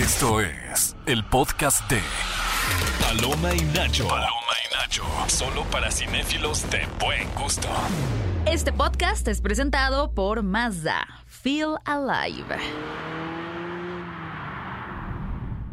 Esto es el podcast de Paloma y Nacho. Paloma y Nacho. Solo para cinéfilos de buen gusto. Este podcast es presentado por Mazda. Feel Alive.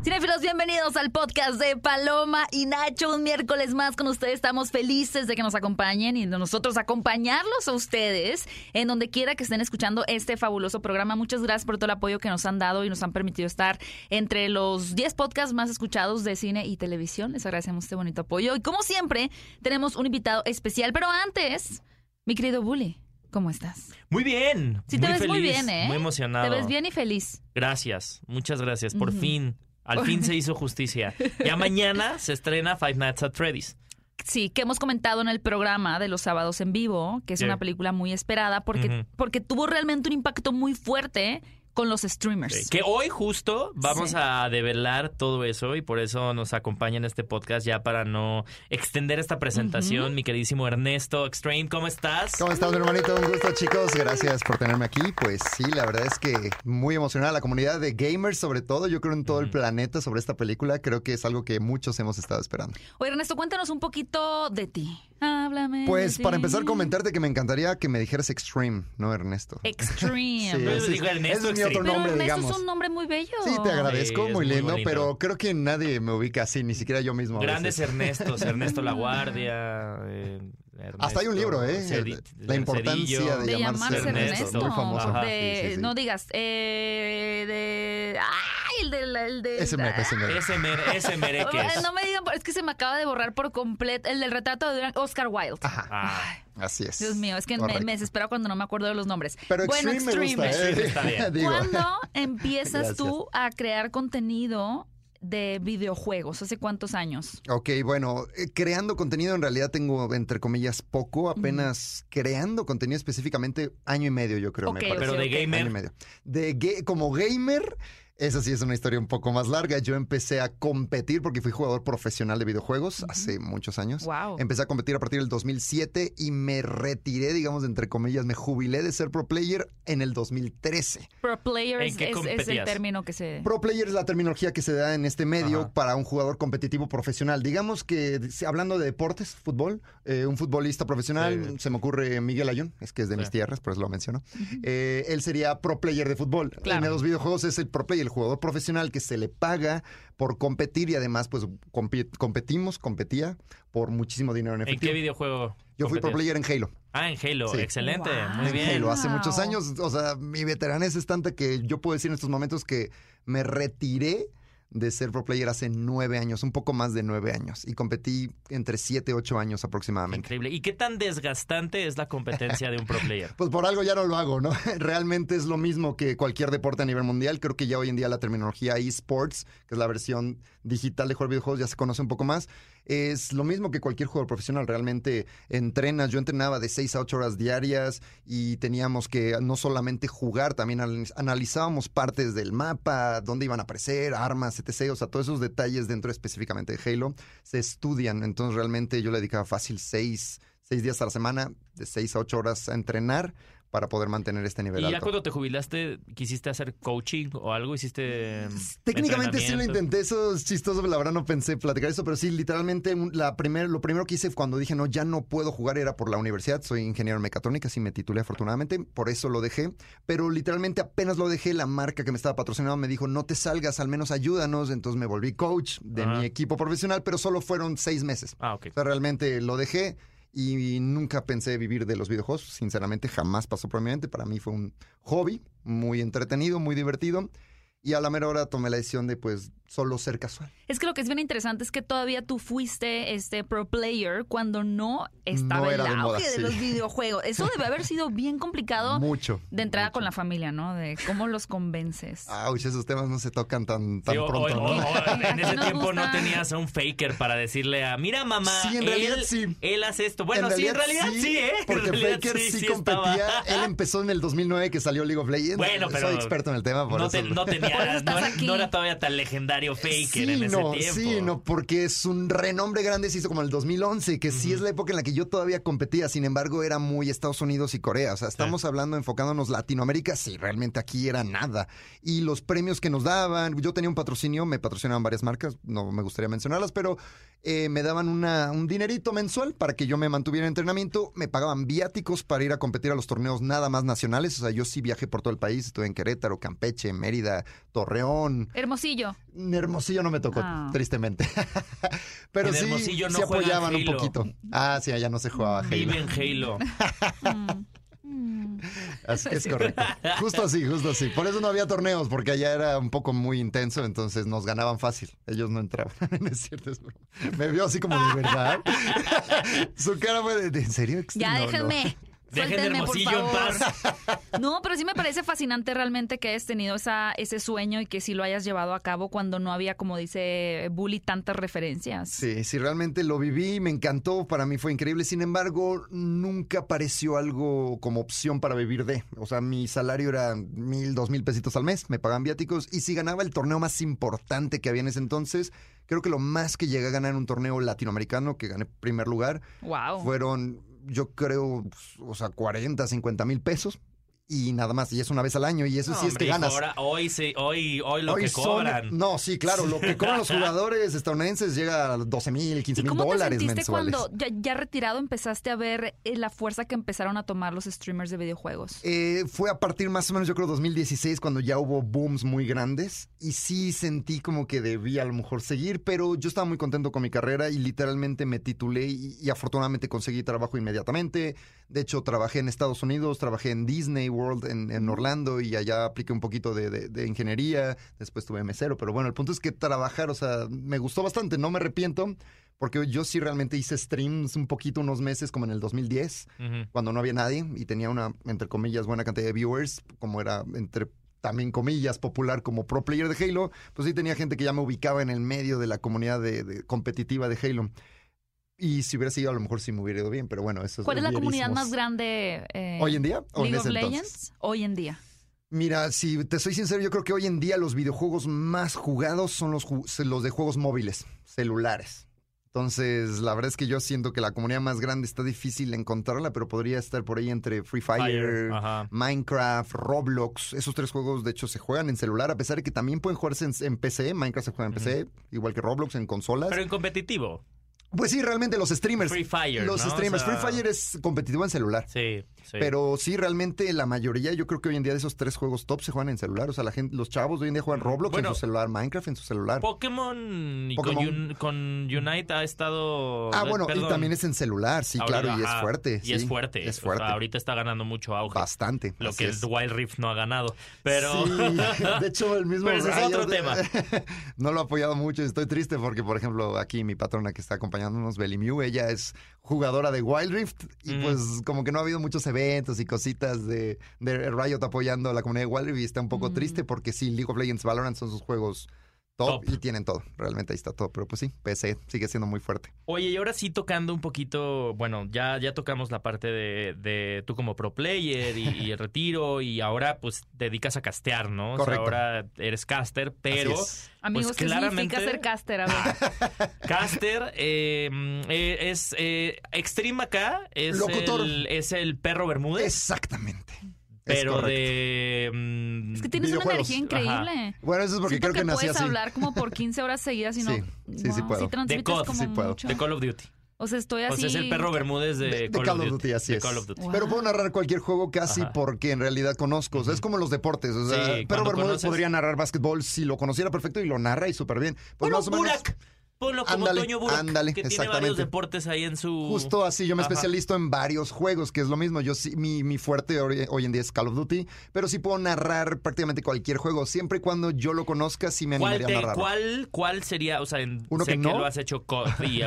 Cinefilos, bienvenidos al podcast de Paloma y Nacho. Un miércoles más con ustedes. Estamos felices de que nos acompañen y de nosotros acompañarlos a ustedes en donde quiera que estén escuchando este fabuloso programa. Muchas gracias por todo el apoyo que nos han dado y nos han permitido estar entre los 10 podcasts más escuchados de cine y televisión. Les agradecemos este bonito apoyo. Y como siempre, tenemos un invitado especial. Pero antes, mi querido Bully. ¿Cómo estás? Muy bien. Sí, te muy ves muy bien, ¿eh? Muy emocionado. Te ves bien y feliz. Gracias, muchas gracias. Por fin, al fin se hizo justicia. Ya mañana se estrena Five Nights at Freddy's. Sí, que hemos comentado en el programa de los sábados en vivo, que es una película muy esperada porque, porque tuvo realmente un impacto muy fuerte con los streamers. Que hoy justo vamos Sí. a develar todo eso y por eso nos acompaña en este podcast ya para no extender esta presentación. Mi queridísimo Ernesto Extreme, ¿cómo estás? ¿Cómo estamos, hermanito? Un gusto, chicos. Gracias por tenerme aquí. Pues sí, la verdad es que muy emocionada la comunidad de gamers, sobre todo, yo creo en todo el planeta sobre esta película. Creo que es algo que muchos hemos estado esperando. Oye, Ernesto, cuéntanos un poquito de ti. Háblame. Pues de para ti. empezar, comentarte que me encantaría que me dijeras Extreme, no Ernesto. Extreme. Sí, Yo ese, digo Ernesto ese es mi otro. Pero nombre, Ernesto digamos. es un nombre muy bello. Sí, te agradezco, Sí, muy muy lindo, pero creo que nadie me ubica así, ni siquiera yo mismo. Grandes. Ernestos, Ernesto La Guardia. eh, Hasta hay un libro, ¿eh? Cedi- La importancia Cedillo. de De llamarse llamarse Ernesto. Ernesto. Muy famoso. Ajá. De- Sí, sí, sí. No digas, eh, de... ¡Ay! El de... El de Ese mero, ese mero. Ese, mer- ese mereques. Ay, No me digan, es que se me acaba de borrar por completo el del retrato de Oscar Wilde. Ajá, Ah, así es. Dios mío, es que me, me desespero cuando no me acuerdo de los nombres. Pero bueno, Extreme, me gusta, ¿eh? Está bien. Digo. ¿Cuándo empiezas Gracias. tú a crear contenido de videojuegos? ¿Hace cuántos años? Ok, bueno, eh, creando contenido en realidad tengo, entre comillas, poco, apenas creando contenido específicamente año y medio, yo creo. Me parece. Pero de ok. Año y gamer. medio. De ga- como gamer, esa sí es una historia un poco más larga. Yo empecé a competir porque fui jugador profesional de videojuegos hace muchos años. Wow. Empecé a competir a partir del 2007 y me retiré, digamos, entre comillas, me jubilé de ser pro player en el 2013. Pro player ¿En es, qué es- es el término que se... Pro player es la terminología que se da en este medio para un jugador competitivo profesional. Digamos que, hablando de deportes, fútbol, eh, un futbolista profesional, Sí. se me ocurre Miguel Ayun, es que es de Sí. mis tierras, por eso lo menciono. Eh, él sería pro player de fútbol. Claro. En los videojuegos es el pro player, el jugador profesional que se le paga por competir y además, pues, competimos, competía por muchísimo dinero en ¿En efectivo. qué videojuego? Yo fui pro player en Halo. Ah, en Halo. Sí. Excelente. Wow. Muy En bien. Halo, hace Wow. muchos años. O sea, mi veteranés es tanta que yo puedo decir en estos momentos que me retiré de ser pro player hace nueve años, un poco más de nueve años. Y competí entre siete, ocho años aproximadamente. Increíble. ¿Y qué tan desgastante es la competencia de un pro player? Pues por algo ya no lo hago, ¿no? Realmente es lo mismo que cualquier deporte a nivel mundial. Creo que ya hoy en día la terminología esports, que es la versión digital de jugar videojuegos, ya se conoce un poco más. Es lo mismo que cualquier jugador profesional. Realmente entrenas. Yo entrenaba de 6 a 8 horas diarias y teníamos que no solamente jugar, también analiz- analizábamos partes del mapa, dónde iban a aparecer, armas, etc. O sea, todos esos detalles dentro específicamente de Halo se estudian. Entonces realmente yo le dedicaba fácil 6 seis días a la semana, de 6 a 8 horas a entrenar para poder mantener este nivel ¿Y ya cuando te jubilaste, quisiste hacer coaching o algo? ¿Hiciste. Técnicamente sí lo intenté, eso es chistoso, la verdad no pensé platicar eso, pero sí, literalmente la primer, lo primero que hice cuando dije no, ya no puedo jugar era por la universidad, soy ingeniero en mecatrónica, sí me titulé afortunadamente, por eso lo dejé, pero literalmente apenas lo dejé, la marca que me estaba patrocinando me dijo no te salgas, al menos ayúdanos, entonces me volví coach de Ajá. mi equipo profesional, pero solo fueron seis meses. Ah, ok. O sea, realmente lo dejé y nunca pensé vivir de los videojuegos. Sinceramente, jamás pasó por mi mente. Para mí fue un hobby muy entretenido, muy divertido. Y a la mera hora tomé la decisión de, pues, solo ser casual. Es que lo que es bien interesante es que todavía tú fuiste este pro player cuando no estaba No el de auge moda, de sí. los videojuegos. Eso debe haber sido bien complicado Mucho. de entrada mucho. con la familia, ¿no? De cómo los convences. Ouch, esos temas no se tocan tan, tan Sí, o- pronto, o- ¿no? o- o en ese tiempo gusta- no tenías a un faker para decirle a, mira mamá, Sí, en realidad él, sí. él hace esto. Bueno, sí, en realidad sí, ¿eh? En Porque realidad Faker sí, estaba. competía. Él empezó en el 2009 que salió League of Legends. Bueno, pero Soy experto en el tema, por no, eso. te- no tenía por eso estás no, era- aquí. no era todavía tan legendario Faker Sí, en ese no, tiempo. sí, no, porque es un renombre grande, se hizo como en el 2011, que sí es la época en la que yo todavía competía, sin embargo era muy Estados Unidos y Corea, o sea, estamos hablando, enfocándonos Latinoamérica, sí, realmente aquí era nada. Y los premios que nos daban, yo tenía un patrocinio, me patrocinaban varias marcas, no me gustaría mencionarlas, pero eh, me daban una, un dinerito mensual para que yo me mantuviera en entrenamiento, me pagaban viáticos para ir a competir a los torneos nada más nacionales, o sea, yo sí viajé por todo el país, estuve en Querétaro, Campeche, Mérida, Torreón, Hermosillo. Hermosillo no me tocó, Ah. tristemente. Pero En sí, Hermosillo no sí juegan apoyaban un poquito. Ah, sí, allá no se jugaba Halo. Vive en Halo. Así es correcto. Justo así, justo así. Por eso no había torneos, porque allá era un poco muy intenso, entonces nos ganaban fácil. Ellos no entraban. Es cierto, es broma. Me vio así como de verdad. Su cara fue de, ¿de ¿en serio? Ya No, no. Dejen Suéltenme, por Hermosillo en paz. No, pero sí me parece fascinante realmente que hayas tenido esa, ese sueño y que sí lo hayas llevado a cabo cuando no había, como dice Bully, tantas referencias. Sí, sí, realmente lo viví, me encantó, para mí fue increíble. Sin embargo, nunca pareció algo como opción para vivir de. O sea, mi salario era mil, dos mil pesitos al mes, me pagaban viáticos y si ganaba el torneo más importante que había en ese entonces, creo que lo más que llegué a ganar en un torneo latinoamericano, que gané primer lugar, Wow. fueron, yo creo, o sea, 40, 50 mil pesos y nada más. Y es una vez al año y eso sí es Hombre, que ganas. ahora- hoy, sí, hoy, hoy lo Hoy que son- cobran. no, sí, claro, lo que cobran los jugadores estadounidenses llega a 12 mil, 15 ¿Y mil te dólares sentiste mensuales. cuando ya, ya retirado empezaste a ver eh, la fuerza que empezaron a tomar los streamers de videojuegos? Eh, fue a partir más o menos, yo creo, 2016, cuando ya hubo booms muy grandes. Y sí sentí como que debía a lo mejor seguir, pero yo estaba muy contento con mi carrera y literalmente me titulé y, y afortunadamente conseguí trabajo inmediatamente. De hecho, trabajé en Estados Unidos, trabajé en Disney World en, en Orlando y allá apliqué un poquito de, de- de ingeniería. Después tuve mesero, pero bueno, el punto es que trabajar, o sea, me gustó bastante, no me arrepiento. Porque yo sí realmente hice streams un poquito, unos meses, como en el 2010 Ujú. cuando no había nadie y tenía una, entre comillas, buena cantidad de viewers, como era entre también comillas popular como pro player de Halo, pues sí tenía gente que ya me ubicaba en el medio de la comunidad de, de- competitiva de Halo. Y si hubiera seguido, a lo mejor sí me hubiera ido bien, pero bueno, eso ¿Cuál es la comunidad más grande eh, ¿Hoy en día o en League ese of entonces? Legends? Hoy en día. Mira, si te soy sincero, yo creo que hoy en día los videojuegos más jugados son los, los de juegos móviles, celulares. Entonces, la verdad es que yo siento que la comunidad más grande está difícil encontrarla, pero podría estar por ahí entre Free Fire. Minecraft, Roblox. Esos tres juegos, de hecho, se juegan en celular, a pesar de que también pueden jugarse en, en PC. Minecraft se juega en PC, igual que Roblox en consolas. Pero en competitivo. Pues sí, realmente los streamers. Free Fire. los ¿no? O streamers. sea, Free Fire es competitivo en celular. Sí, sí. Pero sí, realmente la mayoría, yo creo que hoy en día de esos tres juegos top se juegan en celular. O sea, la gente, los chavos de hoy en día juegan Roblox Bueno. en su celular, Minecraft en su celular. Pokémon, y Pokémon. Con, Un- con Unite ha estado. ah, bueno, y perdón. también es en celular, sí, claro, y es fuerte. Y es fuerte. Es O fuerte. sea, ahorita está ganando mucho auge. Bastante. Lo que es. el Wild Rift no ha ganado. Pero. Sí, de hecho, el mismo Pero ese es otro tema. no lo ha apoyado mucho. Estoy triste porque, por ejemplo, aquí mi patrona que está acompañándonos, Belly Mew, ella es jugadora de Wild Rift y Mm. pues como que no ha habido muchos eventos y cositas de, de Riot apoyando a la comunidad de Rift y está un poco Mm. triste porque sí, League of Legends, Valorant son sus juegos top, Top. y tienen todo. Realmente ahí está todo. Pero pues sí, PC sigue siendo muy fuerte. Oye, y ahora sí tocando un poquito, bueno, ya, ya tocamos la parte de, de tú como pro player y, y el retiro y ahora pues te dedicas a castear, ¿no? O sea, Correcto. ahora eres caster, pero Así es. Amigos, Pues ¿qué claramente- significa ser caster? A ver. caster eh, mm, eh, es eh, Extreme acá, es Locutor. el, es el perro Bermúdez, Exactamente. Es pero de... mm, Es que tienes una energía increíble. Bueno, eso es porque Siento creo que, nací puedes así. hablar como por 15 horas seguidas y no... Sí, sí, sí Wow, puedo. transmites De COD, como sí puedo. mucho. de Call of Duty. O sea, estoy O así... sea, es el perro Bermúdez de, De, de Call of Duty, así de es. Call of Duty. Wow. Pero puedo narrar cualquier juego casi Ajá. porque en realidad conozco. O sea, es como los deportes. O sea, Sí, Pero cuando Bermúdez conoces- podría narrar básquetbol si lo conociera perfecto y lo narra y súper bien. Pues Bueno, más o menos. Burak. Ponlo como Ándale, Toño Burak, ándale, que tiene varios deportes ahí en su... Justo así, yo me Ajá. especializo en varios juegos, que es lo mismo. Yo sí, mi, mi fuerte hoy, hoy en día es Call of Duty, pero sí puedo narrar prácticamente cualquier juego, siempre y cuando yo lo conozca, sí me ¿Cuál, animaría a narrar. cuál, cuál sería, o sea, en- ¿Uno sé que que, no? lo has hecho, y,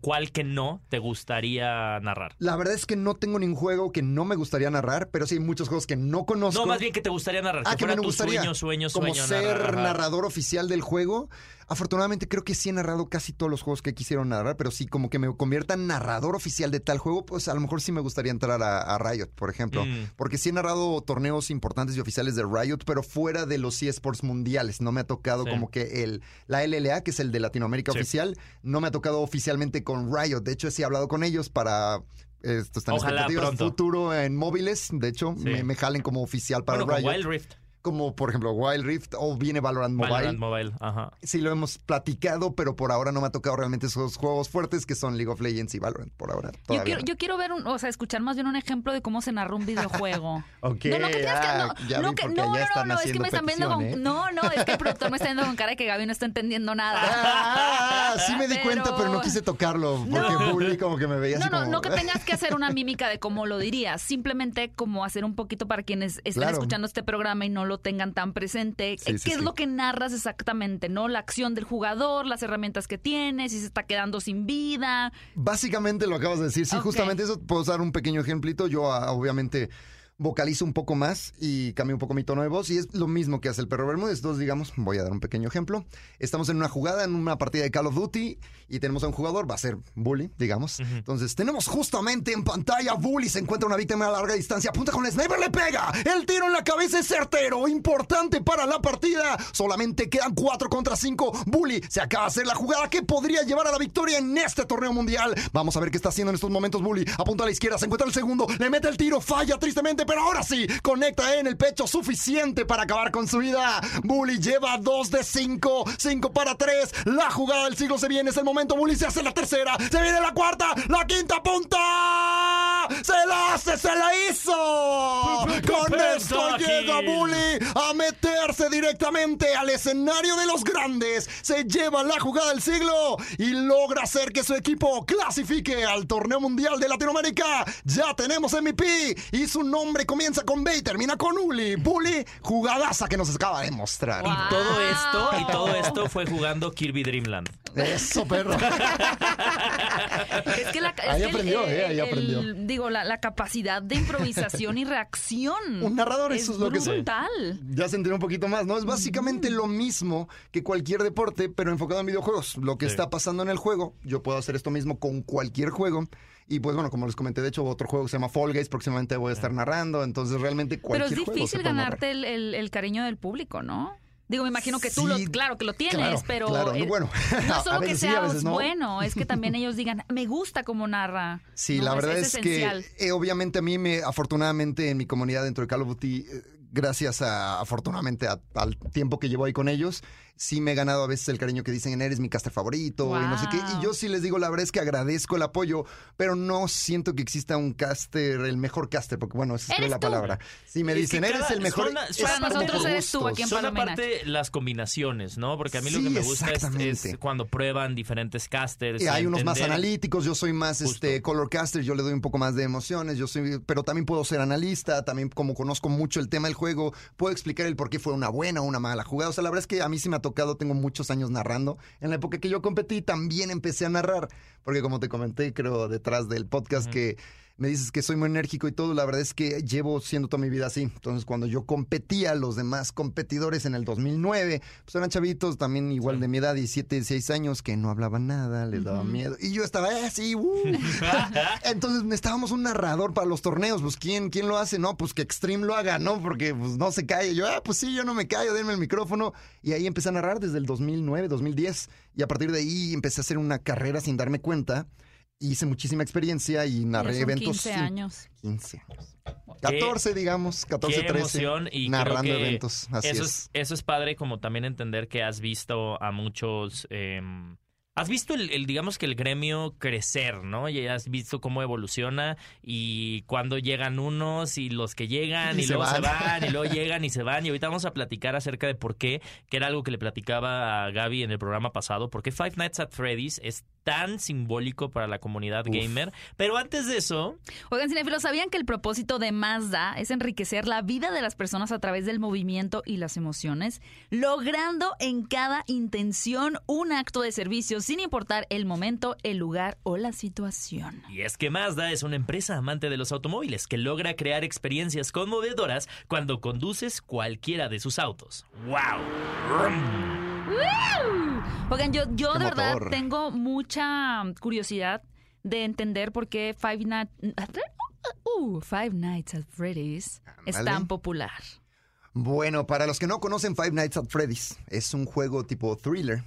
¿cuál que no te gustaría narrar? La verdad es que no tengo ningún juego que no me gustaría narrar, pero sí hay muchos juegos que no conozco. No, más bien que te gustaría narrar, Ah, que me gustaría. sueño, sueño, como sueño. ser narrar, narrador oficial del juego. Afortunadamente creo que sí he narrado casi todos los juegos que quisieron narrar, pero sí como que me convierta en narrador oficial de tal juego, pues a lo mejor sí me gustaría entrar a, a Riot, por ejemplo. Mm. Porque sí he narrado torneos importantes y oficiales de Riot, pero fuera de los eSports mundiales. No me ha tocado Sí. como que el la LLA, que es el de Latinoamérica Sí. oficial, no me ha tocado oficialmente con Riot. De hecho, sí he hablado con ellos para... Esto están Ojalá expectativas pronto. futuro en móviles. De hecho, Sí. me, me jalen como oficial para bueno, Riot. Wild Rift. Como por ejemplo Wild Rift o viene Valorant Mobile. Valorant Mobile. Ajá. Sí, lo hemos platicado, pero por ahora no me ha tocado realmente esos juegos fuertes que son League of Legends y Valorant. Por ahora. Yo quiero, no. yo quiero ver, un, o sea, escuchar más bien un ejemplo de cómo se narra un videojuego. Ok, no, no, que tienes que, ah, no, ya no, que- no, allá no, no, están no, es que me están viendo con, ¿eh? no, no, es que el productor me está viendo con cara de que Gaby no está entendiendo nada. Ah, sí me di cuenta, pero no quise tocarlo porque No. Bully como que me veía No, así no, como... no que tengas que hacer una mímica de cómo lo dirías, simplemente como hacer un poquito para quienes estén Claro. escuchando este programa y no lo tengan tan presente. Sí, sí, ¿Qué es sí. lo que narras exactamente? ¿No? La acción del jugador, las herramientas que tiene, si se está quedando sin vida. Básicamente lo acabas de decir. Sí, justamente eso. Puedo dar un pequeño ejemplito. Yo ah, obviamente vocalizo un poco más y cambio un poco mi tono de voz y es lo mismo que hace el perro Bermúdez. Entonces, digamos, voy a dar un pequeño ejemplo. Estamos en una jugada, en una partida de Call of Duty y tenemos a un jugador, va a ser Bully, digamos. Entonces, tenemos justamente en pantalla Bully, se encuentra una víctima a larga distancia, apunta con el sniper, le pega. El tiro en la cabeza es certero, importante para la partida. Solamente quedan 4 contra 5. Bully se acaba de hacer la jugada que podría llevar a la victoria en este torneo mundial. Vamos a ver qué está haciendo en estos momentos Bully. Apunta a la izquierda, se encuentra el segundo, le mete el tiro, falla tristemente, pero ahora sí, conecta en el pecho suficiente para acabar con su vida. Bully lleva 2 de 5, 5 para 3. La jugada del siglo se viene, es el momento. Bully se hace la tercera, se viene la cuarta, la quinta punta. Se la hace, se la hizo. Con esto llega Bully a meterse directamente al escenario de los grandes. Se lleva la jugada del siglo y logra hacer que su equipo clasifique al torneo mundial de Latinoamérica. Ya tenemos MVP y su nombre comienza con B y termina con Uli. Bully, jugadaza que nos acaba de mostrar. Wow. Y todo esto, y todo esto fue jugando Kirby Dreamland. Eso, perro. Es que la, es Ahí el- aprendió, el- eh, ahí el- aprendió. digo, la, la capacidad de improvisación y reacción. Un narrador, eso es lo que soy. brutal. Ya se entendió un poquito más, ¿no? Es básicamente lo mismo que cualquier deporte, pero enfocado en videojuegos. Lo que Sí. está pasando en el juego, yo puedo hacer esto mismo con cualquier juego. Y pues bueno, como les comenté, de hecho, otro juego que se llama Fall Guys, próximamente voy a estar narrando. Entonces, realmente Pero cualquier es juego se difícil puede narrar. ganarte el, el- el cariño del público, ¿no? Digo, me imagino que tú, lo, claro que lo tienes, claro, pero claro, eh, bueno, no solo que sí, sea no. bueno, es que también ellos digan, me gusta cómo narra. Sí, ¿no? la verdad es, esencial. que eh, obviamente a mí me, afortunadamente en mi comunidad dentro de Call of Duty, eh, gracias a, afortunadamente a- al tiempo que llevo ahí con ellos, sí me he ganado a veces el cariño que dicen, eres mi caster favorito y no sé qué. Wow. Y yo sí les digo, la verdad es que agradezco el apoyo, pero no siento que exista un caster, el mejor caster, porque bueno, esa es la tú. palabra. Si me Es dicen, eres cada- el mejor. son- es para nosotros eres tú aquí en Son aparte las combinaciones, ¿no? Porque a mí lo Sí, que me gusta es, es cuando prueban diferentes casters. Y hay unos más entender- analíticos, yo soy más Justo. este color caster, yo le doy un poco más de emociones, yo soy, pero también puedo ser analista, también como conozco mucho el tema del juego, puedo explicar el por qué fue una buena o una mala jugada. O sea, la verdad es que a mí sí me ha tocado, tengo muchos años narrando. En la época que yo competí también empecé a narrar, porque como te comenté, creo detrás del podcast que me dices que soy muy enérgico y todo, la verdad es que llevo siendo toda mi vida así. Entonces, cuando yo competía, los demás competidores en el 2009, pues eran chavitos también igual de mi edad, 17, 16 años, que no hablaban nada, les daba miedo. Y yo estaba así, uh. Entonces necesitábamos un narrador para los torneos. Pues, ¿quién, ¿quién lo hace? No, pues que Extreme lo haga, ¿no? Porque pues no se cae. Yo, ah, pues sí, yo no me callo, denme el micrófono. Y ahí empecé a narrar desde el 2009, 2010. Y a partir de ahí empecé a hacer una carrera sin darme cuenta. Hice muchísima experiencia y narré eventos. 15 sin- años. 15 años. 14, digamos, 14, Qué 13. emoción y narrando creo que eventos. Así eso es. Eso es padre como también entender que has visto a muchos... eh, Has visto el, el, digamos que el gremio crecer, ¿no? Y has visto cómo evoluciona y cuando llegan unos y los que llegan Y y, se luego se van. van y luego llegan y se van. Y ahorita vamos a platicar acerca de por qué, que era algo que le platicaba a Gaby en el programa pasado, por qué Five Nights at Freddy's es tan simbólico para la comunidad Uf. gamer. Pero antes de eso, Oigan, cinéfilos, ¿sabían que el propósito de Mazda es enriquecer la vida de las personas a través del movimiento y las emociones, logrando en cada intención un acto de servicio sin importar el momento, el lugar o la situación? Y es que Mazda es una empresa amante de los automóviles que logra crear experiencias conmovedoras cuando conduces cualquiera de sus autos. ¡Wow! Oigan, yo, yo de verdad tengo mucha curiosidad de entender por qué Five Nights, uh, Five Nights at Freddy's es tan popular. Bueno, para los que no conocen Five Nights at Freddy's, es un juego tipo thriller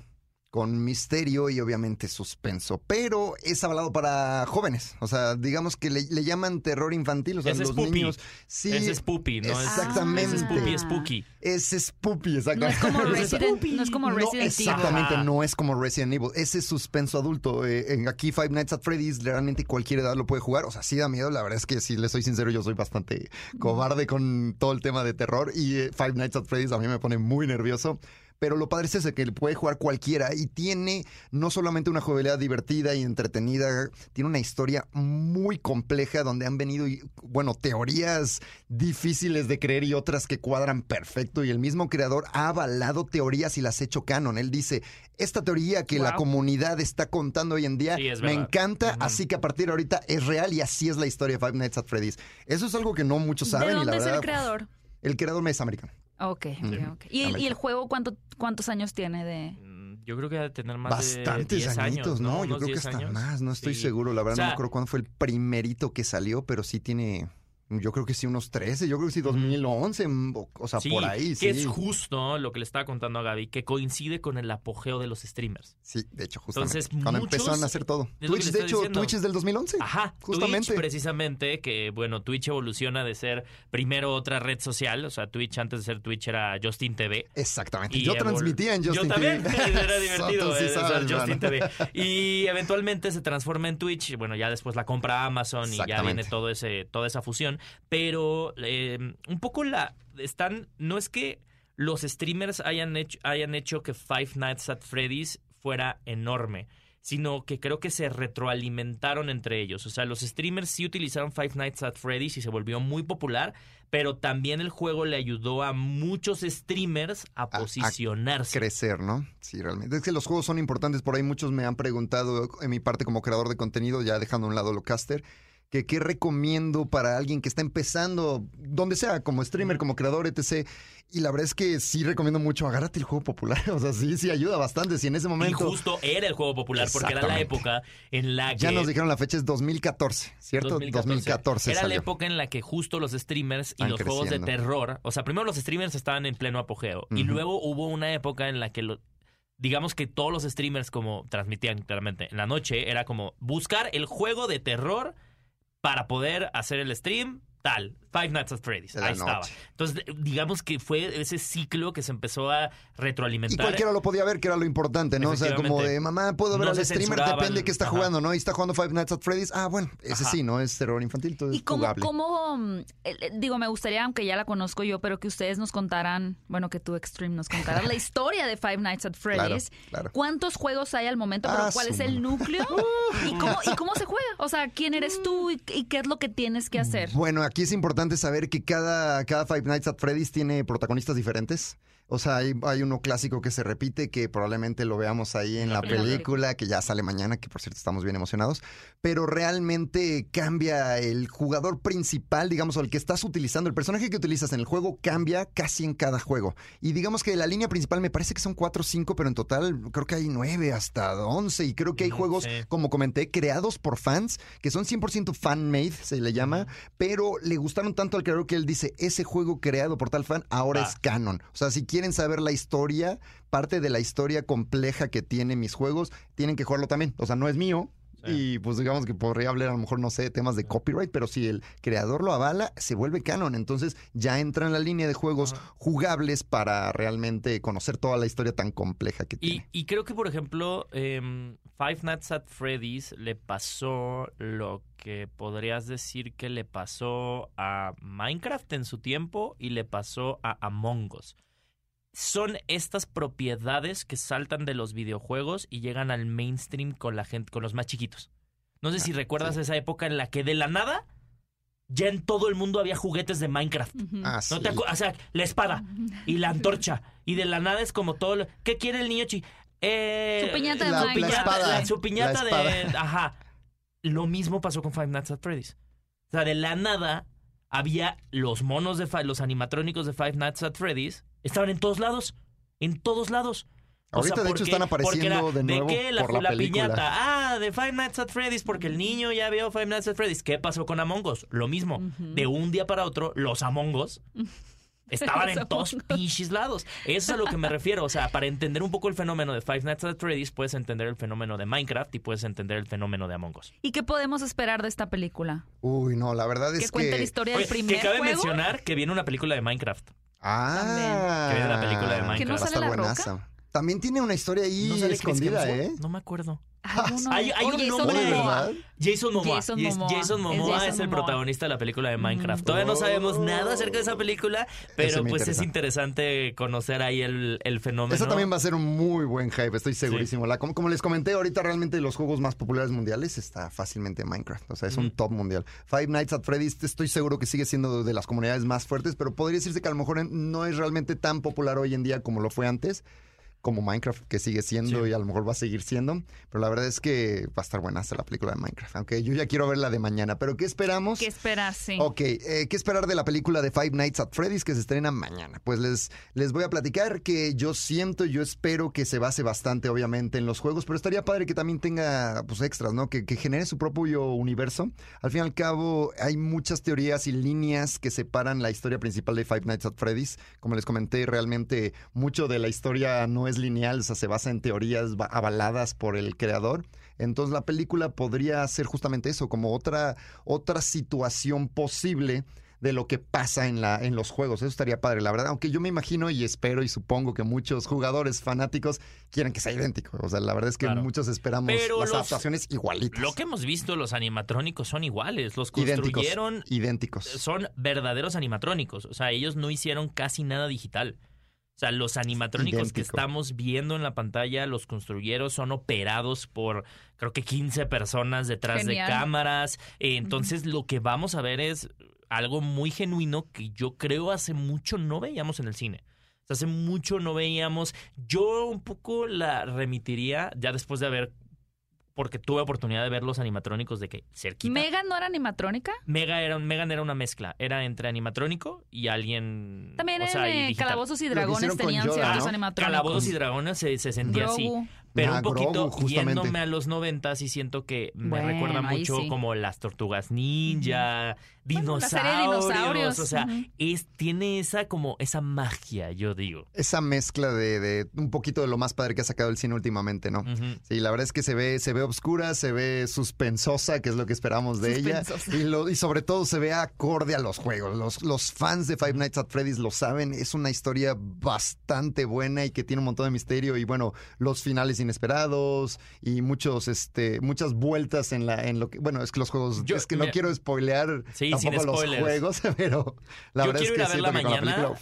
con misterio y obviamente suspenso, pero es avalado para jóvenes, o sea, digamos que le, le llaman terror infantil, o sea, Ese es los niños sí Ese es Spoopy, ¿no? Es- Exactamente. Ese es Spoopy, es. Spooky. Ese es No exactamente. es como Resident, no es como No, Resident Evil. exactamente, no es como Resident Evil. Ese es suspenso adulto. Eh, en aquí Five Nights at Freddy's, realmente cualquier edad lo puede jugar. O sea, sí da miedo. La verdad es que si le soy sincero, yo soy bastante cobarde con todo el tema de terror. Y eh, Five Nights at Freddy's a mí me pone muy nervioso. Pero lo padre es ese, que le puede jugar cualquiera y tiene no solamente una jugabilidad divertida y entretenida, tiene una historia muy compleja donde han venido, y, bueno, teorías difíciles de creer y otras que cuadran perfecto. Y el mismo creador ha avalado teorías y las ha hecho canon. Él dice, esta teoría que la comunidad está contando hoy en día Sí, es me encanta, así que a partir de ahorita es real y así es la historia de Five Nights at Freddy's. Eso es algo que no muchos saben ¿De y dónde la es verdad... el creador? El creador es americano. Ok, ok, Ujú. ok. ¿Y, el, y el juego cuánto, cuántos años tiene de...? Mm, Yo creo que debe tener más Bastantes de 10 añitos, años, ¿no? ¿no? Yo creo que 10 hasta años. más, no estoy Sí. seguro. La verdad O sea- no me acuerdo cuándo fue el primerito que salió, pero sí tiene, yo creo que sí unos 13, yo creo que sí 2011, mm, o- sea, Sí, por ahí, que sí. es justo lo que le estaba contando a Gaby, que coincide con el apogeo de los streamers. Sí, de hecho, justamente. Entonces, cuando muchos- empezaron a hacer todo. Twitch, de hecho, diciendo. Twitch es del 2011. Ajá, Justamente. Twitch precisamente, que bueno, Twitch evoluciona de ser primero otra red social, o sea, Twitch antes de ser Twitch era Justin TV. Exactamente. Y yo transmitía en Justin Yo también, TV. era divertido sí eh, sabes, Justin. TV. Y eventualmente se transforma en Twitch, bueno, ya después la compra Amazon y ya viene todo ese, toda esa fusión. Pero eh, un poco la. están. No es que los streamers hayan hecho, hayan hecho que Five Nights at Freddy's fuera enorme. Sino que creo que se retroalimentaron entre ellos. O sea, los streamers sí utilizaron Five Nights at Freddy's y se volvió muy popular. Pero también el juego le ayudó a muchos streamers a a posicionarse. crecer, ¿no? Sí, realmente. Es que los juegos son importantes. Por ahí muchos me han preguntado, en mi parte como creador de contenido, ya dejando a un lado lo caster, que qué recomiendo para alguien que está empezando, donde sea, como streamer, como creador, etc. Y la verdad es que sí recomiendo mucho, agárrate el juego popular. O sea, sí, sí ayuda bastante. Si en ese Y momento... justo era el juego popular porque era la época en la que... Ya nos dijeron la fecha es 2014, ¿cierto? 2014, Era la época en la que justo los streamers y Van los juegos de terror, o sea, primero los streamers estaban en pleno apogeo y luego hubo una época en la que digamos que todos los streamers como transmitían claramente en la noche era como buscar el juego de terror para poder hacer el stream tal, Five Nights at Freddy's, ahí estaba. Entonces, digamos que fue ese ciclo que se empezó a Y retroalimentar. cualquiera lo podía ver, que era lo importante, ¿no? O sea, como de mamá, puedo ver No al streamer, depende de qué está ajá. jugando, ¿no? Y está jugando Five Nights at Freddy's. Ah, bueno, ese Ajá. sí, ¿no? Es terror infantil, todo ¿Y es cómo, mm, eh, eh, digo, me gustaría, aunque ya la conozco yo, pero que ustedes nos contaran, bueno, que tú, Extreme, nos contaras la historia de Five Nights at Freddy's. claro. ¿Cuántos juegos hay al momento? ¿Pero Ah, ¿Cuál es el núcleo? ¿Y cómo, ¿Y cómo se juega? O sea, ¿quién eres tú y, y qué es lo que tienes que hacer? Bueno, aquí es importante saber que cada, cada Five Nights at Freddy's tiene protagonistas diferentes. O sea, hay, hay uno clásico que se repite, que probablemente lo veamos ahí en la, La película. que ya sale mañana, que por cierto estamos bien emocionados. Pero realmente cambia el jugador principal, digamos, o el que estás utilizando. El personaje que utilizas en el juego cambia casi en cada juego. Y digamos que la línea principal me parece que son 4 o 5, pero en total creo que hay 9 hasta 11. Y creo que hay Ujú, juegos, sí. como comenté, creados por fans, que son 100% fan-made, se le llama, pero le gustaron tanto al creador que él dice, ese juego creado por tal fan ahora es canon. O sea, si quieren saber la historia, parte de la historia compleja que tienen mis juegos, tienen que jugarlo también. O sea, no es mío. Sí. Y pues digamos que podría hablar a lo mejor, no sé, temas de copyright, pero si el creador lo avala, se vuelve canon. Entonces ya entra en la línea de juegos jugables para realmente conocer toda la historia tan compleja que Y, tiene. y creo que, por ejemplo, em, Five Nights at Freddy's le pasó lo que podrías decir que le pasó a Minecraft en su tiempo y le pasó a Among Us. Son estas propiedades que saltan de los videojuegos y llegan al mainstream con la gente, con los más chiquitos. No sé si Ah, recuerdas sí. esa época en la que de la nada ya en todo el mundo había juguetes de Minecraft. Ah, ¿No sí. te acu- o sea, la espada y la antorcha. Y de la nada es como todo. lo- ¿Qué quiere el niño chi? Eh, Su piñata de La- la Minecraft. espada. la- su piñata La de. Ajá. Lo mismo pasó con Five Nights at Freddy's. O sea, de la nada había los monos de los animatrónicos de Five Nights at Freddy's. Estaban en todos lados. En todos lados. O sea, Ahorita, de ¿por hecho, están Porque apareciendo era, de nuevo qué la, por la, película. piñata? Ah, de Five Nights at Freddy's porque el niño ya vio Five Nights at Freddy's. ¿Qué pasó con Among Us? Lo mismo. De un día para otro, los Among Us estaban en todos pinches lados. Eso es a lo que me refiero. O sea, para entender un poco el fenómeno de Five Nights at Freddy's, puedes entender el fenómeno de Minecraft y puedes entender el fenómeno de Among Us. ¿Y qué podemos esperar de esta película? Uy, no, la verdad Que es cuente la que... historia Oye, del primer que cabe juego. mencionar que viene una película de Minecraft. Ah. Que viene la película de ¿Que no Minecraft. Va a sale estar la buenaza. roca? También tiene una historia ahí ¿No escondida, ¿eh? No me acuerdo. Hay- hay un nombre. Jason Momoa. Jason Momoa. Jason Es Momoa es, Jason el Momoa. protagonista de la película de Minecraft. Mm. Todavía no sabemos Oh. nada acerca de esa película, pero pues es interesa. interesante conocer ahí el, el fenómeno. Eso también va a ser un muy buen hype, estoy segurísimo. La- como, como les comenté, ahorita realmente los juegos más populares mundiales está fácilmente Minecraft. O sea, es un Mm. top mundial. Five Nights at Freddy's estoy seguro que sigue siendo de las comunidades más fuertes, pero podría decirse que a lo mejor no es realmente tan popular hoy en día como lo fue antes. Como Minecraft, que sigue siendo Sí. y a lo mejor va a seguir siendo. Pero la verdad es que va a estar buena hasta la película de Minecraft. Aunque yo ya quiero ver la de mañana. Pero ¿qué esperamos? ¿Qué esperas? Sí. Ok, eh, ¿qué esperar de la película de Five Nights at Freddy's que se estrena mañana? Pues les, les voy a platicar que yo siento, yo espero que se base bastante, obviamente, en los juegos, pero estaría padre que también tenga pues, extras, ¿no? Que, que genere su propio universo. Al fin y al cabo, hay muchas teorías y líneas que separan la historia principal de Five Nights at Freddy's. Como les comenté, realmente mucho de la historia no es lineal, o sea, se basa en teorías va- avaladas por el creador. Entonces la película podría ser justamente eso, como otra, otra situación posible de lo que pasa en, la, en los juegos. Eso estaría padre, la verdad. Aunque yo me imagino y espero y supongo que muchos jugadores fanáticos quieren que sea idéntico. O sea, la verdad es que Claro. muchos esperamos Pero las los- adaptaciones igualitas. Lo que hemos visto, los animatrónicos son iguales. Los idénticos. construyeron, Idénticos. son verdaderos animatrónicos. O sea, ellos no hicieron casi nada digital. O sea, los animatrónicos que estamos viendo en la pantalla, los construyeron, son operados por creo que 15 personas detrás Genial. de cámaras. Eh, entonces, lo que vamos a ver es algo muy genuino que yo creo hace mucho no veíamos en el cine. O sea, hace mucho no veíamos. Yo un poco la remitiría ya después de haber porque tuve oportunidad de ver los animatrónicos de que cerquita. ¿Megan no era animatrónica? Mega era, Megan era una mezcla. Era entre animatrónico y alguien. También o sea, y en eh. Calabozos y Dragones tenían Yoda, ciertos ¿no? animatrónicos. Calabozos y dragones se, se sentía así. Pero Ah, un poquito Grogu, yéndome a los noventas y siento que me Bueno, recuerda mucho sí. como las tortugas ninja, Bueno, la dinosaurios. serie de dinosaurios, O sea, es, tiene esa como esa magia, yo digo. Esa mezcla de, de un poquito de lo más padre que ha sacado el cine últimamente, ¿no? Ujú. Sí, la verdad es que se ve, se ve obscura, se ve suspensosa, que es lo que esperamos de ella. Y, lo- y sobre todo se ve acorde a los juegos. Los, los fans de Five Nights at Freddy's lo saben. Es una historia bastante buena y que tiene un montón de misterio. Y bueno, los finales inesperados y muchos, este, muchas vueltas en la, en lo que. Bueno, es que los juegos. Yo- es que no quiero spoilear Sí, tampoco los juegos, pero la Yo verdad es quiero que ir a verla siento que con la mañana. película,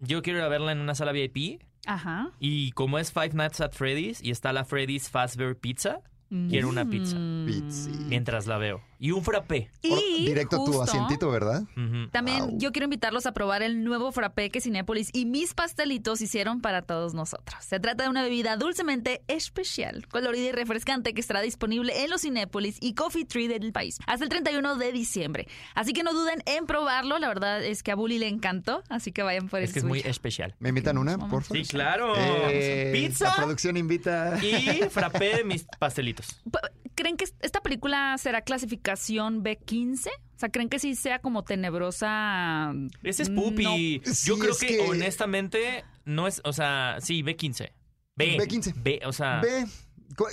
Yo quiero ir a verla en una sala VIP. Ajá. Y como es Five Nights at Freddy's y está la Freddy's Fazbear Pizza, quiero una pizza Mm. Pizza. mientras la veo. Y un frappé. Y directo a tu justo, asientito, ¿verdad? Ujú. También Au. yo quiero invitarlos a probar el nuevo frappé que Cinépolis y mis pastelitos hicieron para todos nosotros. Se trata de una bebida dulcemente especial, colorida y refrescante que estará disponible en los Cinépolis y Coffee Tree del país hasta el 31 de diciembre. Así que no duden en probarlo. La verdad es que a Bully le encantó, así que vayan por Es el que es muy suyo. especial. ¿Me invitan una, por favor? Sí, claro. Eh, Pizza La producción invita. y frappé de mis pastelitos. Pa- ¿Creen que esta película será clasificación B15? O sea, ¿creen que sí sea como tenebrosa? Ese es No. Pupi. Sí, Yo creo es que, que- honestamente no es, o sea, sí, B15. B. B15. B, o sea, B.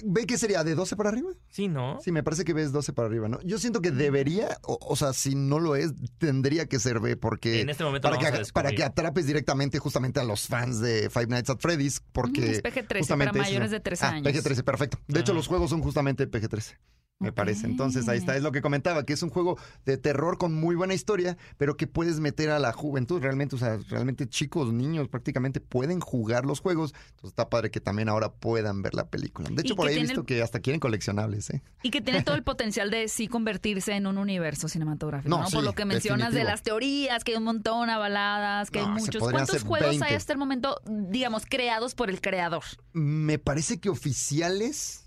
¿B qué sería? ¿De 12 para arriba? sí, ¿no? Sí, me parece que B es 12 para arriba, ¿no? Yo siento que debería, o, o sea, si no lo es, tendría que ser B, porque. En este momento para, lo que, para que atrapes directamente justamente a los fans de Five Nights at Freddy's, porque. Es PG-13 justamente para eso- mayores de 13 Ah, años. PG-13, perfecto. De hecho, Ah. los juegos son justamente PG-13. Me parece. Entonces, ahí está. Es lo que comentaba, que es un juego de terror con muy buena historia, pero que puedes meter a la juventud realmente. O sea, realmente chicos, niños prácticamente pueden jugar los juegos. Entonces, está padre que también ahora puedan ver la película. De hecho, por ahí he visto el- que hasta quieren coleccionables, ¿eh? Y que tiene todo el potencial de sí convertirse en un universo cinematográfico, No, ¿no? sí, Por lo que mencionas de las teorías, que hay un montón avaladas, que hay No, muchos. ¿Cuántos juegos 20. hay hasta el momento, digamos, creados por el creador? Me parece que oficiales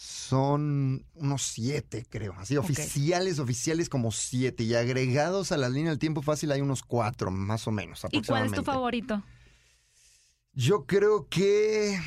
son unos siete, creo. Así, oficiales, oficiales como siete. Y agregados a la línea del tiempo fácil hay unos cuatro, más o menos. ¿Y cuál es tu favorito? Yo creo que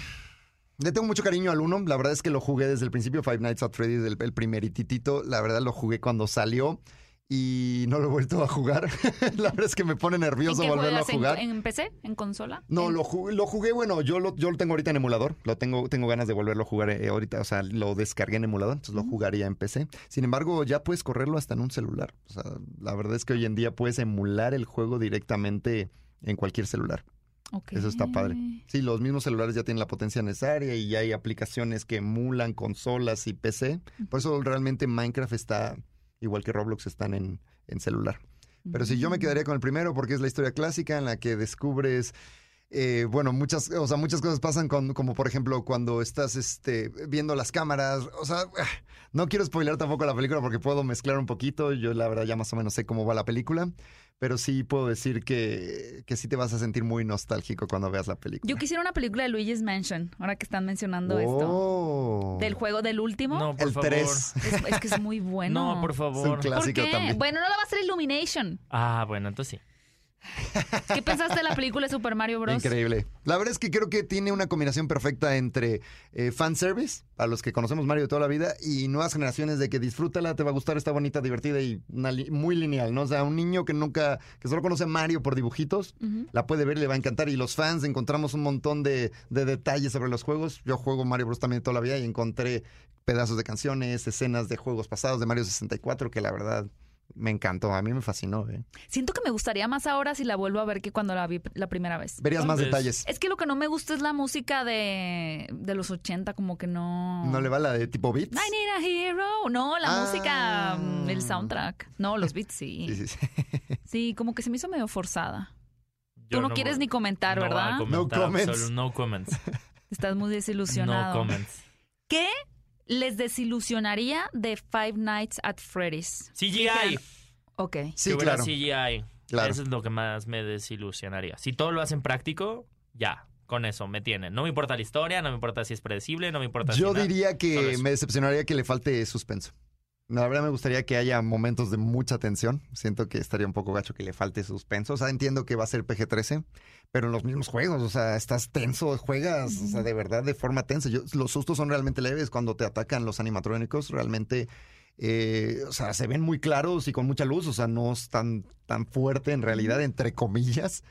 le tengo mucho cariño al uno. La verdad es que lo jugué desde el principio. Five Nights at Freddy's, el, el primerititito. La verdad lo jugué cuando salió y no lo he vuelto a jugar. la verdad es que me pone ¿En nervioso qué volverlo a juegas? ¿En- jugar. ¿En, PC? ¿En consola? No, ¿En- lo jugué, lo jugué, bueno, yo lo, yo lo tengo ahorita en emulador, lo tengo, tengo ganas de volverlo a jugar eh, ahorita, o sea, lo descargué en emulador, entonces lo jugaría en PC. Sin embargo, ya puedes correrlo hasta en un celular. O sea, la verdad es que hoy en día puedes emular el juego directamente en cualquier celular. Eso está padre. Sí, los mismos celulares ya tienen la potencia necesaria y ya hay aplicaciones que emulan consolas y PC. Por eso realmente Minecraft está, igual que Roblox, están en, en celular. Pero sí, yo me quedaría con el primero porque es la historia clásica en la que descubres, eh, bueno, muchas, o sea, muchas cosas pasan con, como por ejemplo cuando estás este, viendo las cámaras. O sea, no quiero spoiler tampoco la película porque puedo mezclar un poquito. Yo la verdad ya más o menos sé cómo va la película. Pero sí puedo decir que, que sí te vas a sentir muy nostálgico cuando veas la película. Yo quisiera una película de Luigi's Mansion, ahora que están mencionando esto. Oh. Del juego del último. No, por El favor. 3. Es, es que es muy bueno. No, por Es un favor. clásico ¿Por qué? también. Bueno, no la va a hacer Illumination. Ah, bueno, entonces sí. ¿Qué pensaste de la película de Super Mario Bros? Increíble. La verdad es que creo que tiene una combinación perfecta entre eh, fanservice, a los que conocemos Mario de toda la vida, y nuevas generaciones de que disfrútala, te va a gustar, está bonita, divertida y li- muy lineal, ¿no? O sea, un niño que nunca, que solo conoce a Mario por dibujitos, la puede ver y le va a encantar. Y los fans encontramos un montón de, de detalles sobre los juegos. Yo juego Mario Bros. también toda la vida y encontré pedazos de canciones, escenas de juegos pasados de Mario 64, que la verdad me encantó. A mí me fascinó. ¿eh? Siento que me gustaría más ahora si la vuelvo a ver que cuando la vi la primera vez. Verías más detalles. Es que lo que no me gusta es la música de, de los 80, como que no... ¿No le va la de tipo beats? I need a hero. No, la Ah. música, mm, el soundtrack. No, los beats sí. Sí, sí, sí. Sí, como que se me hizo medio forzada. Yo Tú no, quieres ni comentar, no voy a ¿verdad? comentar, No comments. solo no comments. Estás muy desilusionado. No comments. ¿Qué les desilusionaría de Five Nights at Freddy's? CGI. Ok. Sí, que claro. CGI. Claro. Eso es lo que más me desilusionaría. Si todo lo hacen práctico, ya. Con eso me tienen. No me importa la historia, no me importa si es predecible, no me importa si Yo diría que me decepcionaría que le falte suspenso. La verdad me gustaría que haya momentos de mucha tensión. Siento que estaría un poco gacho que le falte suspenso. O sea, entiendo que va a ser PG-13, pero en los mismos juegos, o sea, estás tenso, juegas, o sea, de verdad de forma tensa. Yo- los sustos son realmente leves cuando te atacan los animatrónicos, realmente, eh, o sea, se ven muy claros y con mucha luz, o sea, no es tan, tan fuerte en realidad, entre comillas.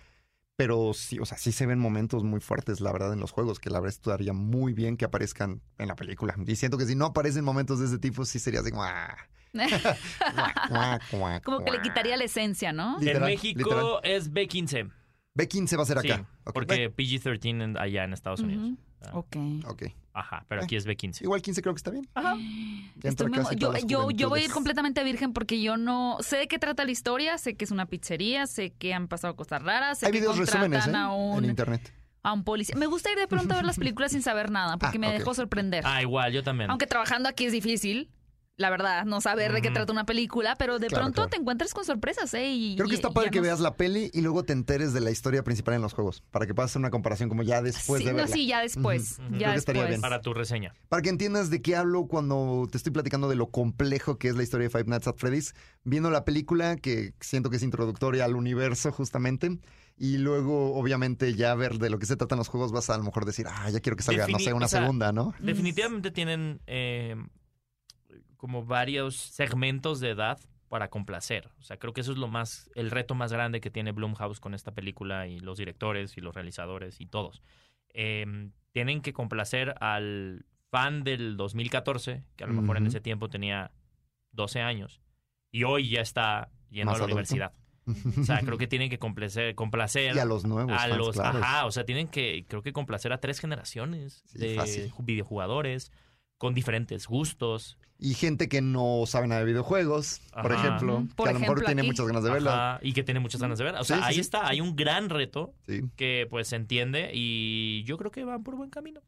Pero sí, o sea, sí se ven momentos muy fuertes, la verdad, en los juegos, que la verdad estaría muy bien que aparezcan en la película. Y siento que si no aparecen momentos de ese tipo, sí sería así como... "Ah". Como que le quitaría la esencia, ¿no? En Literal, México literal. es B15. B15 va a ser acá. Sí, Ok, porque PG-13 en- allá en Estados Unidos. Ujú. Ah, Ok. Ok. Ajá, pero aquí es B15. Igual 15 creo que está bien. Ajá. Ya Estoy casi yo, yo, yo voy a ir completamente virgen porque yo no sé de qué trata la historia, sé que es una pizzería, sé que han pasado cosas raras, sé Hay que videos contratan resúmenes ¿eh? a, en un, internet. a un policía. Me gusta ir de pronto a ver las películas sin saber nada porque Ah, me ok. dejó sorprender. Ah, igual, yo también. Aunque trabajando aquí es difícil, la verdad, no saber de qué trata una película, pero de Claro, pronto claro. te encuentras con sorpresas, ¿eh? Y, Creo que está padre que no- veas la peli y luego te enteres de la historia principal en los juegos. Para que puedas hacer una comparación como ya después sí, de no, verla. sí, ya después. Ya Creo que estaría después. bien. Para tu reseña. Para que entiendas de qué hablo cuando te estoy platicando de lo complejo que es la historia de Five Nights at Freddy's, viendo la película que siento que es introductoria al universo justamente, y luego obviamente ya ver de lo que se tratan los juegos vas a a lo mejor decir, ah, ya quiero que salga, no sé, una o sea, segunda, ¿no? Definitivamente tienen eh, como varios segmentos de edad para complacer. O sea, creo que eso es lo más, el reto más grande que tiene Blumhouse con esta película y los directores y los realizadores y todos. Eh, tienen que complacer al fan del 2014, que a lo mejor en ese tiempo tenía 12 años, y hoy ya está yendo Más a la adulto. universidad. O sea, creo que tienen que complacer, complacer y a los nuevos. a fans, los, claro. ajá, o sea, tienen que, creo que complacer a tres generaciones Sí, de fácil. videojugadores con diferentes gustos. Y gente que no sabe nada de videojuegos, por ejemplo. Por que a lo mejor ejemplo, tiene aquí. muchas ganas de verla. Ajá, y que tiene muchas ganas de ver. O Sí, sea, sí, ahí sí. está, hay un gran reto Sí. que pues se entiende y yo creo que van por buen camino.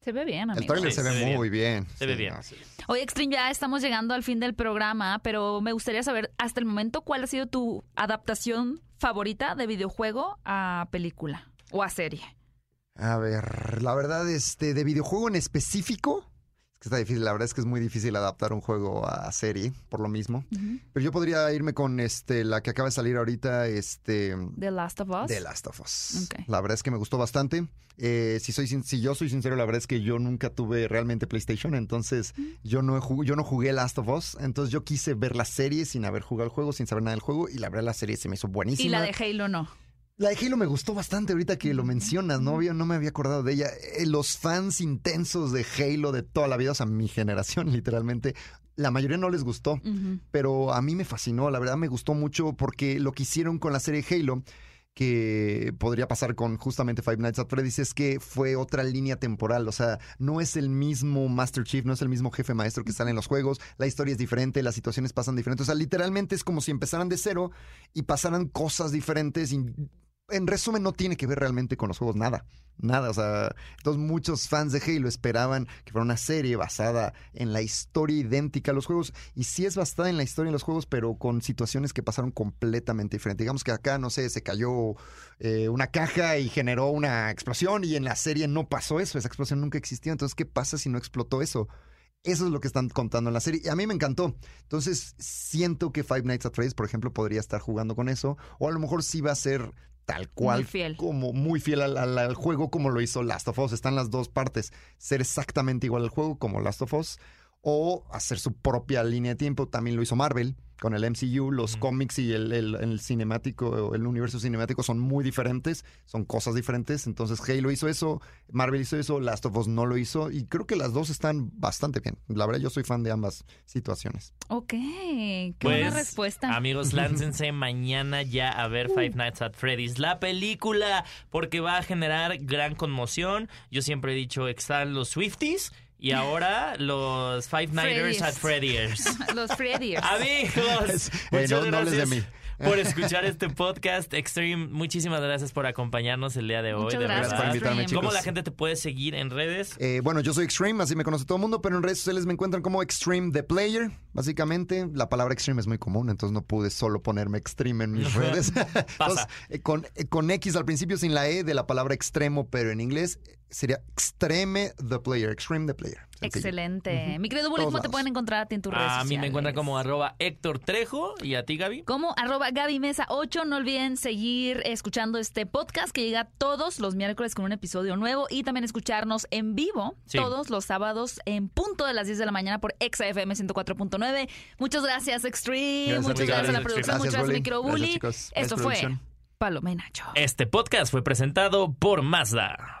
Se ve bien, El amigo. trailer Sí, se, se ve ve muy bien. Se ve bien. no, sí. Oye, Extreme, ya estamos llegando al fin del programa, pero me gustaría saber hasta el momento cuál ha sido tu adaptación favorita de videojuego a película o a serie. A ver, la verdad, este, de videojuego en específico, Es que está difícil, la verdad es que es muy difícil adaptar un juego a serie, por lo mismo. Pero yo podría irme con este la que acaba de salir ahorita, este The Last of Us. The Last of Us. La verdad es que me gustó bastante. Eh, si, soy, si yo soy sincero, la verdad es que yo nunca tuve realmente PlayStation, entonces yo no, he jug- yo no jugué Last of Us, entonces yo quise ver la serie sin haber jugado el juego, sin saber nada del juego, y la verdad la serie se me hizo buenísima. y la de Halo no. La de Halo me gustó bastante ahorita que lo mencionas, no, Había- no me había acordado de ella. Eh, Los fans intensos de Halo de toda la vida, o sea, mi generación literalmente, la mayoría no les gustó, pero a mí me fascinó, la verdad me gustó mucho porque lo que hicieron con la serie Halo, que podría pasar con justamente Five Nights at Freddy's, es que fue otra línea temporal, o sea, no es el mismo Master Chief, no es el mismo jefe maestro que sale en los juegos, la historia es diferente, las situaciones pasan diferentes, o sea, literalmente es como si empezaran de cero y pasaran cosas diferentes y en resumen no tiene que ver realmente con los juegos nada. Nada, o sea, entonces muchos fans de Halo esperaban que fuera una serie basada en la historia idéntica a los juegos y sí es basada en la historia de los juegos, pero con situaciones que pasaron completamente diferentes. Digamos que acá, no sé, se cayó eh, una caja y generó una explosión y en la serie no pasó eso, esa explosión nunca existió. Entonces, ¿qué pasa si no explotó eso? Eso es lo que están contando en la serie. Y a mí me encantó. Entonces, siento que Five Nights at Freddy's, por ejemplo, podría estar jugando con eso. O a lo mejor sí va a ser tal cual. Muy fiel. Como muy fiel al, al- al juego como lo hizo Last of Us. Están las dos partes. Ser exactamente igual al juego como Last of Us. O hacer su propia línea de tiempo. También lo hizo Marvel con el MCU. Los cómics y el, el- el cinemático, el universo cinemático son muy diferentes. Son cosas diferentes. Entonces Halo hizo eso. Marvel hizo eso. Last of Us no lo hizo. Y creo que las dos están bastante bien. La verdad, yo soy fan de ambas situaciones. Ok, qué Pues, buena respuesta. Amigos, láncense mañana ya a ver Five Nights at Freddy's, la película, porque va a generar gran conmoción. Yo siempre he dicho, están los Swifties y ahora los Five Nighters at Freddy's. Los Freddyers. Amigos, Eh, muchas no- no hables de gracias mí. por escuchar este podcast Extreme. Muchísimas gracias por acompañarnos el día de hoy. Muchas de gracias Gracias por verdad. invitarme. ¿Cómo la gente te puede seguir en redes? Eh, bueno, yo soy Extreme, así me conoce todo el mundo, pero en redes sociales me encuentran como Extreme the Player. Básicamente, la palabra Extreme es muy común, entonces no pude solo ponerme Extreme en mis redes. Entonces, eh, con, eh, con X al principio sin la E de la palabra extremo, pero en inglés sería Extreme the Player, Extreme the Player. Sencillo. Excelente. Mi querido Bully, ¿cómo te pueden encontrar a ti en tus redes A mí me encuentran sociales? como arroba Héctor Trejo y a ti, Gaby. Como arroba Gaby Mesa 8. No olviden seguir escuchando este podcast que llega todos los miércoles con un episodio nuevo y también escucharnos en vivo Sí. todos los sábados en punto de las 10 de la mañana por XFM 104.9. Muchas gracias, Extreme. Gracias muchas gracias a la producción. Gracias, muchas gracias, Bully. Micro Gracias, Bully. chicos. Gracias, Esto fue producción. Paloma y Nacho. Este podcast fue presentado por Mazda.